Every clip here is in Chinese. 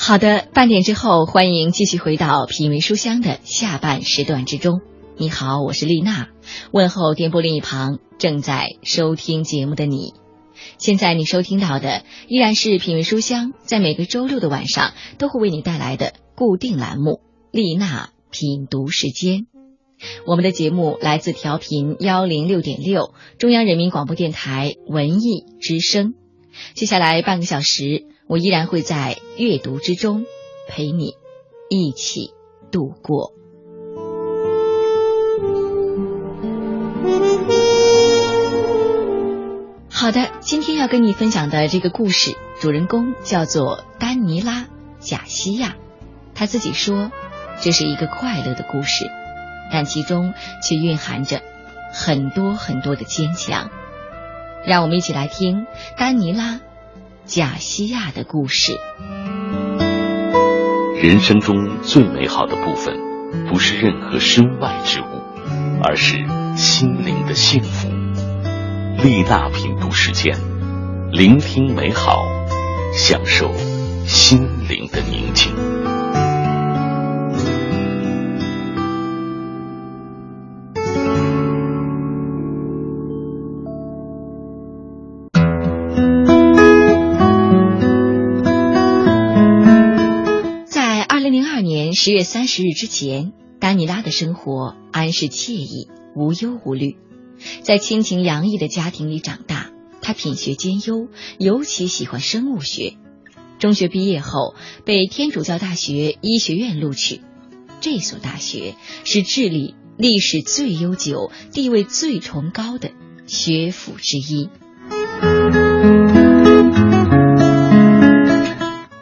好的，半点之后，欢迎继续回到品味书香的下半时段之中。你好，我是丽娜，问候电波另一旁正在收听节目的你。现在你收听到的依然是品味书香，在每个周六的晚上都会为你带来的固定栏目——丽娜品读时间。我们的节目来自调频幺零六点六，中央人民广播电台文艺之声。接下来半个小时，我依然会在阅读之中陪你一起度过。好的，今天要跟你分享的这个故事，主人公叫做丹尼拉·贾西亚。他自己说，这是一个快乐的故事，但其中却蕴含着很多很多的坚强。让我们一起来听丹尼拉·贾西亚的故事。人生中最美好的部分，不是任何身外之物，而是心灵的幸福。丽娜品读时间，聆听美好，享受心灵的宁静。十月三十日之前，丹尼拉的生活安适惬意，无忧无虑。在亲情洋溢的家庭里长大，他品学兼优，尤其喜欢生物学。中学毕业后，被天主教大学医学院录取。这所大学是智利历史最悠久、地位最崇高的学府之一。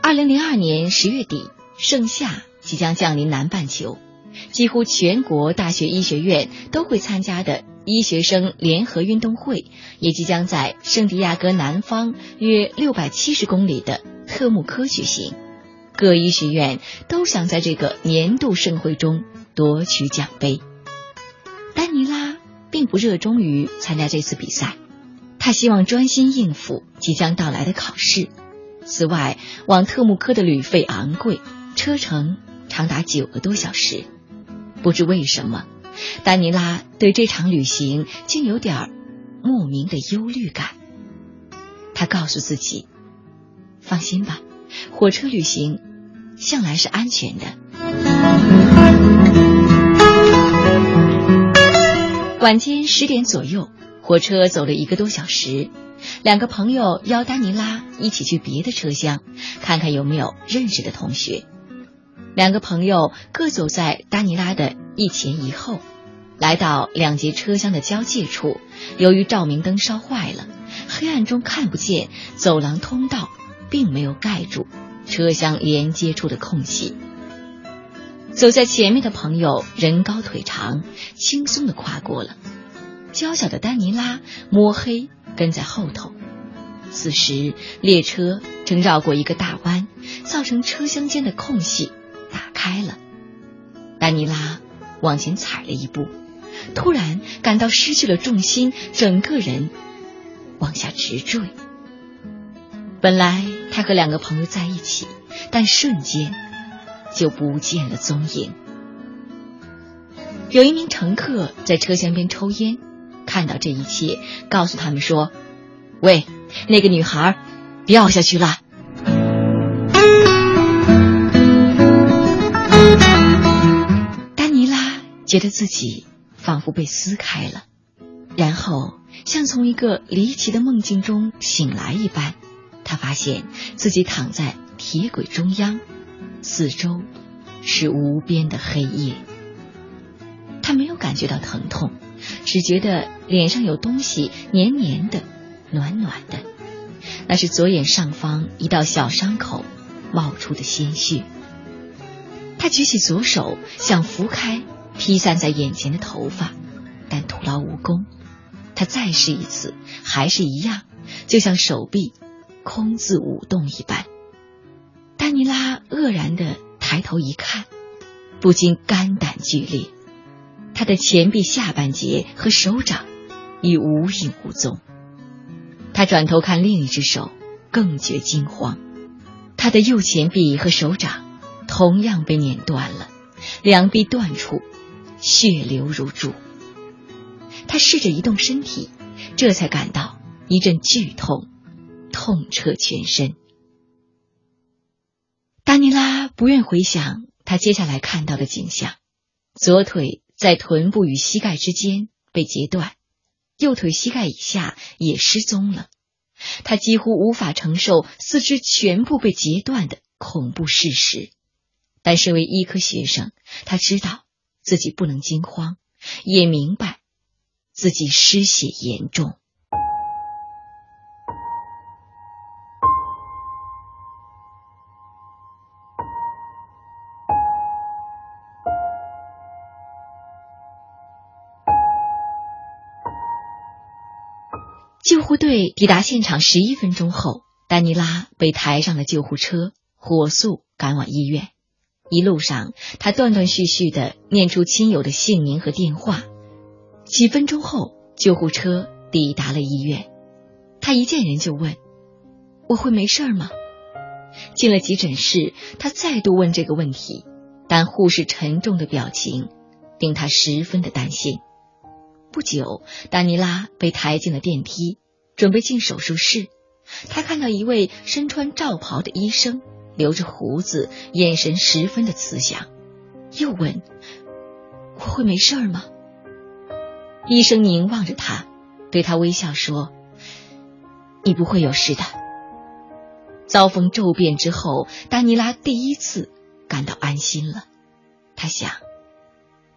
二零零二年十月底，盛夏即将降临南半球，几乎全国大学医学院都会参加的。医学生联合运动会也即将在圣地亚哥南方约六百七十公里的特木科举行，各医学院都想在这个年度盛会中夺取奖杯。丹尼拉并不热衷于参加这次比赛，他希望专心应付即将到来的考试。此外，往特木科的旅费昂贵，车程长达九个多小时。不知为什么。丹尼拉对这场旅行竟有点莫名的忧虑感。他告诉自己：“放心吧，火车旅行向来是安全的。”晚间十点左右，火车走了一个多小时。两个朋友邀丹尼拉一起去别的车厢，看看有没有认识的同学。两个朋友各走在丹尼拉的一前一后，来到两节车厢的交界处。由于照明灯烧坏了，黑暗中看不见走廊通道，并没有盖住车厢连接处的空隙。走在前面的朋友人高腿长，轻松的跨过了。娇小的丹尼拉摸黑跟在后头。此时列车正绕过一个大弯，造成车厢间的空隙。打开了，丹尼拉往前踩了一步，突然感到失去了重心，整个人往下直坠。本来他和两个朋友在一起，但瞬间就不见了踪影。有一名乘客在车厢边抽烟，看到这一切，告诉他们说：“喂，那个女孩掉下去了。”觉得自己仿佛被撕开了，然后像从一个离奇的梦境中醒来一般，他发现自己躺在铁轨中央，四周是无边的黑夜。他没有感觉到疼痛，只觉得脸上有东西黏黏的、暖暖的，那是左眼上方一道小伤口冒出的鲜血。他举起左手想拂开。披散在眼前的头发，但徒劳无功。他再试一次，还是一样，就像手臂空自舞动一般。丹尼拉愕然的抬头一看，不禁肝胆俱裂。他的前臂下半截和手掌已无影无踪。他转头看另一只手，更觉惊慌。他的右前臂和手掌同样被碾断了，两臂断处，血流如注。他试着移动身体，这才感到一阵剧痛，痛彻全身。达尼拉不愿回想他接下来看到的景象：左腿在臀部与膝盖之间被截断，右腿膝盖以下也失踪了。他几乎无法承受四肢全部被截断的恐怖事实。但身为医科学生，他知道自己不能惊慌，也明白自己失血严重。救护队抵达现场十一分钟后，丹尼拉被抬上了救护车，火速赶往医院。一路上，他断断续续的念出亲友的姓名和电话。几分钟后，救护车抵达了医院。他一见人就问：“我会没事吗？”进了急诊室，他再度问这个问题，但护士沉重的表情令他十分的担心。不久，丹尼拉被抬进了电梯，准备进手术室。他看到一位身穿罩袍的医生，留着胡子，眼神十分的慈祥。又问：“我会没事吗？”医生凝望着他，对他微笑说：“你不会有事的。”遭逢骤变之后，丹尼拉第一次感到安心了。他想：“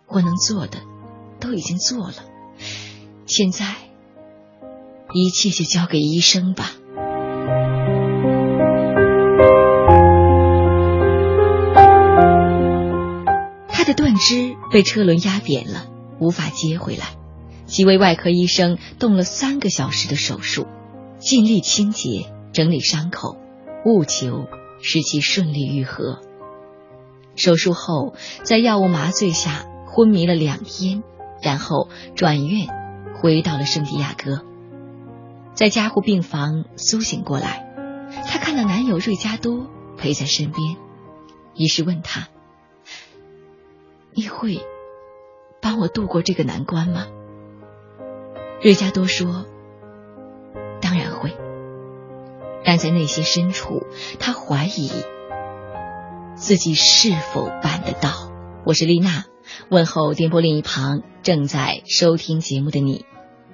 我能做的都已经做了。”现在，一切就交给医生吧。的断肢被车轮压扁了，无法接回来。几位外科医生动了三个小时的手术，尽力清洁、整理伤口，务求使其顺利愈合。手术后，在药物麻醉下昏迷了两天，然后转院。回到了圣地亚哥，在加护病房苏醒过来，她看到男友瑞加多陪在身边，于是问他：“你会帮我度过这个难关吗？”瑞加多说：“当然会。”但在内心深处，他怀疑自己是否办得到。我是丽娜。问候电波另一旁正在收听节目的你，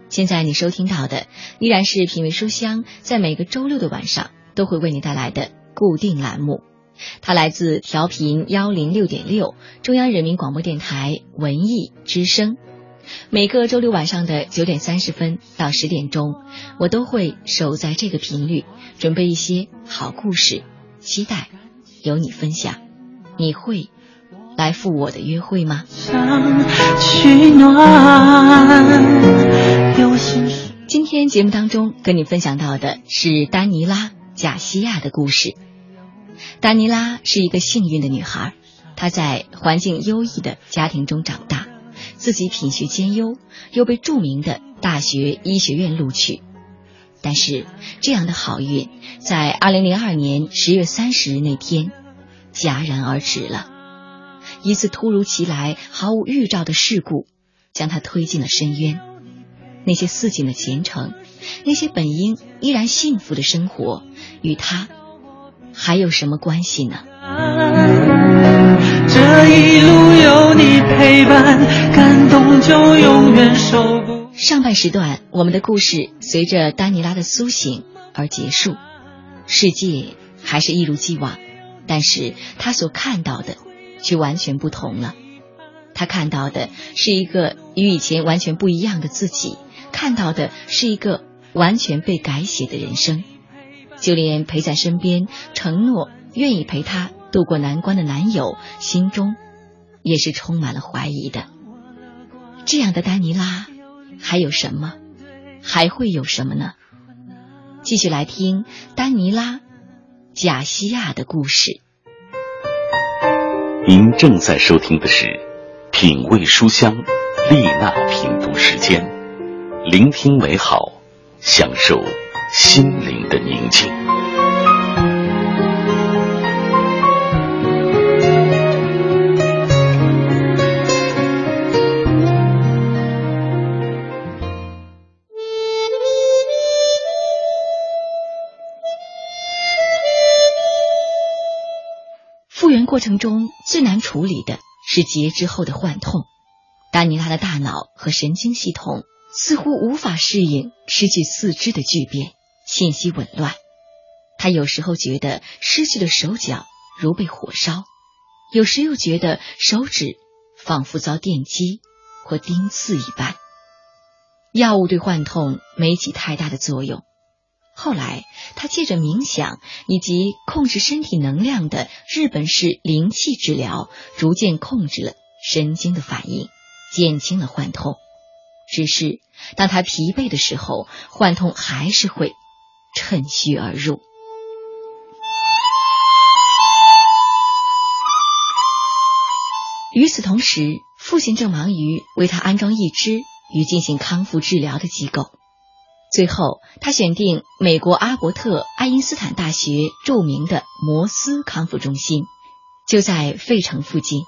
现在你收听到的依然是品味书香，在每个周六的晚上都会为你带来的固定栏目，它来自调频幺零六点六中央人民广播电台文艺之声，每个周六晚上的九点三十分到十点钟，我都会守在这个频率，准备一些好故事，期待有你分享，你会。来赴我的约会吗？今天节目当中跟你分享到的是丹尼拉·贾西亚的故事。丹尼拉是一个幸运的女孩，她在环境优异的家庭中长大，自己品学兼优，又被著名的大学医学院录取。但是，这样的好运在二零零二年十月三十日那天戛然而止了。一次突如其来、毫无预兆的事故，将她推进了深渊。那些似锦的前程，那些本应依然幸福的生活，与她还有什么关系呢？这一路有你陪伴，感动就永远守不。上半时段，我们的故事随着丹尼拉的苏醒而结束。世界还是一如既往，但是他所看到的。却完全不同了。他看到的是一个与以前完全不一样的自己，看到的是一个完全被改写的人生。就连陪在身边、承诺愿意陪他度过难关的男友，心中也是充满了怀疑的。这样的丹尼拉还有什么？还会有什么呢？继续来听丹尼拉·贾西亚的故事。您正在收听的是《品味书香》丽娜品读时间，聆听美好，享受心灵的宁静。复原过程中最难处理的是截肢后的幻痛。丹尼拉的大脑和神经系统似乎无法适应失去四肢的巨变。信息紊乱。他有时候觉得失去的手脚如被火烧，有时又觉得手指仿佛遭电击或钉刺一般。药物对幻痛没起太大的作用。后来，他借着冥想以及控制身体能量的日本式灵气治疗，逐渐控制了神经的反应，减轻了幻痛。只是当他疲惫的时候，幻痛还是会趁虚而入。与此同时，父亲正忙于为他安装义肢与进行康复治疗的机构。最后，他选定美国阿伯特爱因斯坦大学著名的摩斯康复中心，就在费城附近。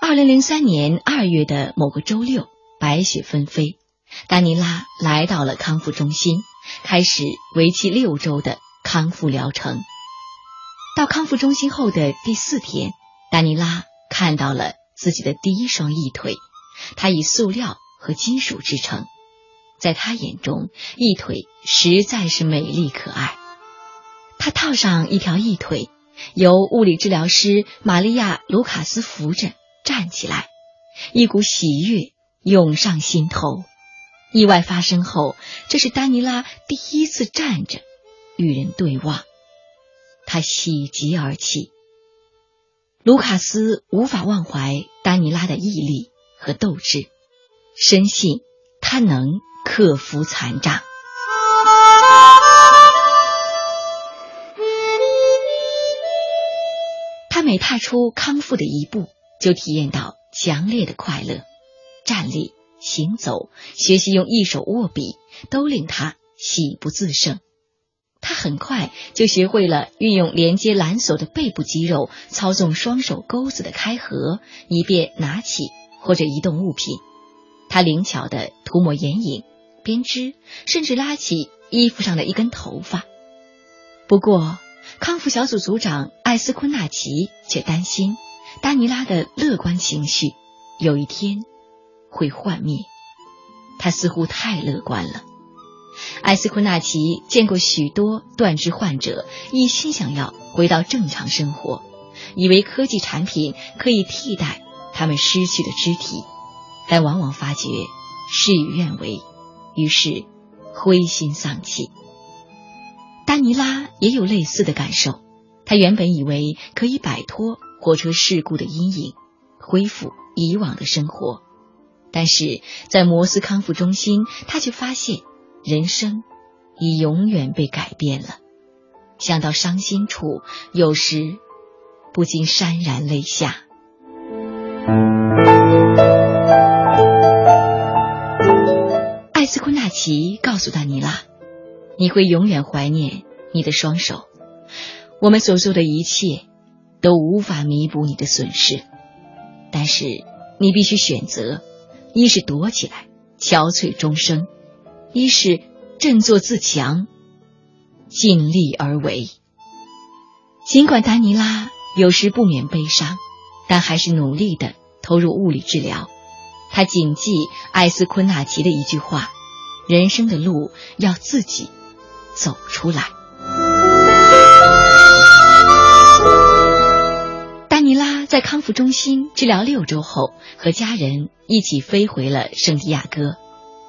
二零零三年二月的某个周六，白雪纷飞，丹尼拉来到了康复中心，开始为期六周的康复疗程。到康复中心后的第四天，丹尼拉看到了自己的第一双翼腿，它以塑料和金属制成。在他眼中，一腿实在是美丽可爱。他套上一条一腿，由物理治疗师玛利亚·卢卡斯扶着站起来，一股喜悦涌上心头。意外发生后，这是丹尼拉第一次站着与人对望，他喜极而泣。卢卡斯无法忘怀丹尼拉的毅力和斗志，深信他能。克服残障，他每踏出康复的一步，就体验到强烈的快乐。站立、行走、学习用一手握笔，都令他喜不自胜。他很快就学会了运用连接缆索的背部肌肉，操纵双手钩子的开合，以便拿起或者移动物品。他灵巧的涂抹眼影。编织，甚至拉起衣服上的一根头发。不过，康复小组组长艾斯昆纳奇却担心，丹尼拉的乐观情绪有一天会幻灭。他似乎太乐观了。艾斯库纳奇见过许多断肢患者，一心想要回到正常生活，以为科技产品可以替代他们失去的肢体，但往往发觉事与愿违。于是，灰心丧气。丹尼拉也有类似的感受。他原本以为可以摆脱火车事故的阴影，恢复以往的生活，但是在摩斯康复中心，他却发现人生已永远被改变了。想到伤心处，有时不禁潸然泪下。艾斯昆纳奇告诉丹尼拉：“你会永远怀念你的双手。我们所做的一切都无法弥补你的损失，但是你必须选择：一是躲起来，憔悴终生；一是振作自强，尽力而为。”尽管丹尼拉有时不免悲伤，但还是努力的投入物理治疗。他谨记艾斯昆纳奇的一句话。人生的路要自己走出来。尼拉在康复中心治疗六周后，和家人一起飞回了圣地亚哥。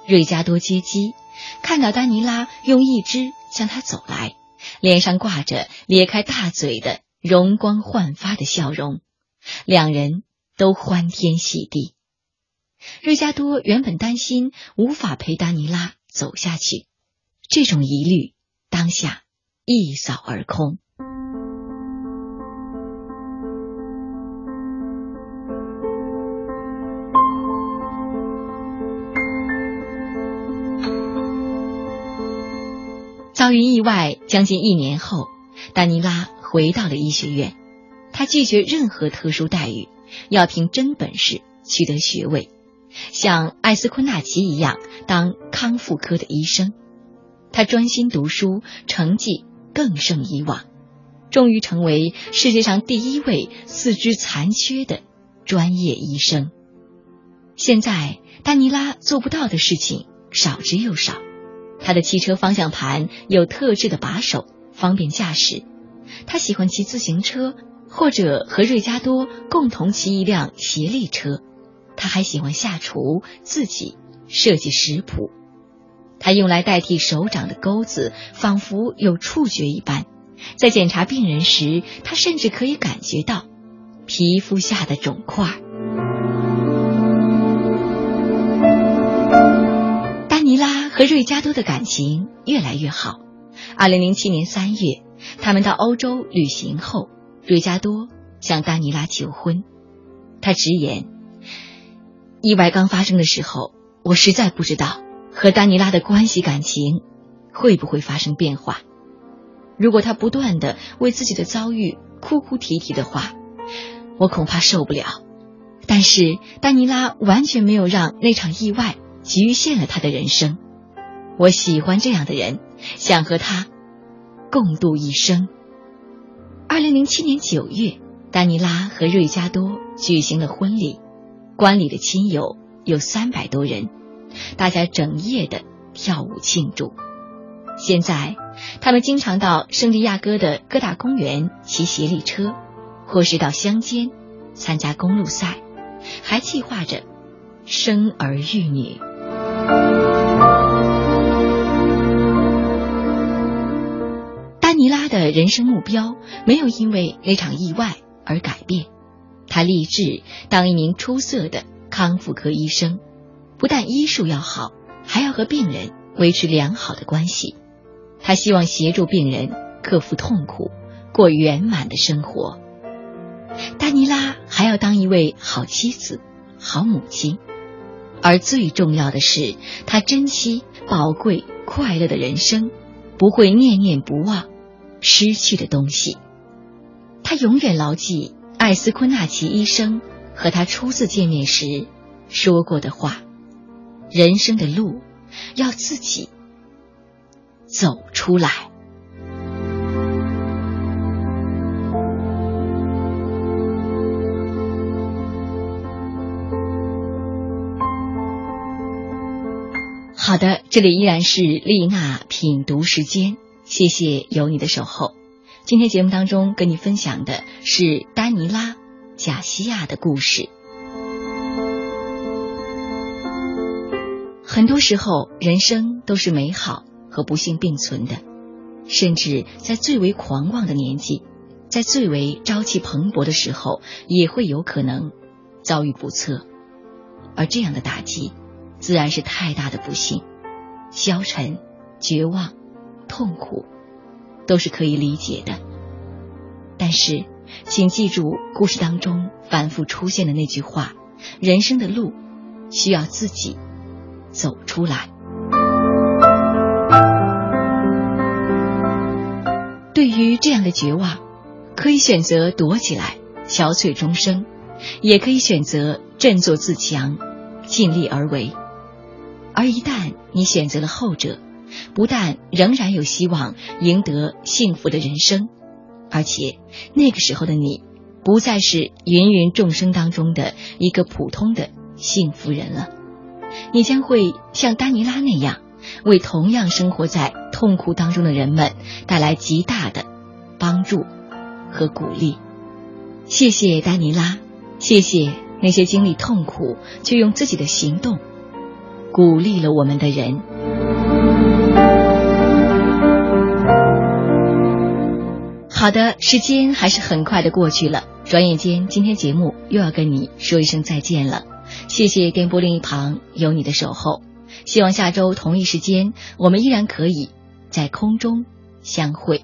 瑞加多接机，看到丹尼拉用一只向他走来，脸上挂着咧开大嘴的容光焕发的笑容，两人都欢天喜地。瑞加多原本担心无法陪丹尼拉走下去，这种疑虑当下一扫而空。遭遇意外将近一年后，丹尼拉回到了医学院，他拒绝任何特殊待遇，要凭真本事取得学位。像艾斯昆纳奇一样当康复科的医生，他专心读书，成绩更胜以往。终于成为世界上第一位四肢残缺的专业医生。现在，丹尼拉做不到的事情少之又少。他的汽车方向盘有特制的把手，方便驾驶。他喜欢骑自行车，或者和瑞加多共同骑一辆协力车。他还喜欢下厨，自己设计食谱。他用来代替手掌的钩子，仿佛有触觉一般。在检查病人时，他甚至可以感觉到皮肤下的肿块。和瑞加多的感情越来越好。二零零七年三月，他们到欧洲旅行后，瑞加多向丹尼拉求婚。他直言：“意外刚发生的时候，我实在不知道和丹尼拉的关系感情会不会发生变化。”如果他不断的为自己的遭遇哭哭啼啼的话，我恐怕受不了。但是丹尼拉完全没有让那场意外局限了他的人生。我喜欢这样的人，想和他共度一生。二零零七年九月，丹尼拉和瑞加多举行了婚礼，观礼的亲友有三百多人，大家整夜的跳舞庆祝。现在。他们经常到圣地亚哥的各大公园骑斜力车，或是到乡间参加公路赛，还计划着生儿育女。丹尼拉的人生目标没有因为那场意外而改变，他立志当一名出色的康复科医生，不但医术要好，还要和病人维持良好的关系。他希望协助病人克服痛苦，过圆满的生活。丹尼拉还要当一位好妻子、好母亲，而最重要的是，他珍惜宝贵、快乐的人生，不会念念不忘失去的东西。他永远牢记艾斯昆纳奇医生和他初次见面时说过的话：“人生的路要自己。”走出来。好的，这里依然是丽娜品读时间，谢谢有你的守候。今天节目当中跟你分享的是丹尼拉·贾西亚的故事。很多时候，人生都是美好。和不幸并存的，甚至在最为狂妄的年纪，在最为朝气蓬勃的时候，也会有可能遭遇不测。而这样的打击，自然是太大的不幸、消沉、绝望、痛苦，都是可以理解的。但是，请记住故事当中反复出现的那句话：人生的路需要自己走出来。对于这样的绝望，可以选择躲起来憔悴终生，也可以选择振作自强，尽力而为。而一旦你选择了后者，不但仍然有希望赢得幸福的人生，而且那个时候的你，不再是芸芸众生当中的一个普通的幸福人了，你将会像丹尼拉那样。为同样生活在痛苦当中的人们带来极大的帮助和鼓励。谢谢丹尼拉，谢谢那些经历痛苦却用自己的行动鼓励了我们的人。好的，时间还是很快的过去了，转眼间今天节目又要跟你说一声再见了。谢谢电波另一旁有你的守候。希望下周同一时间，我们依然可以在空中相会。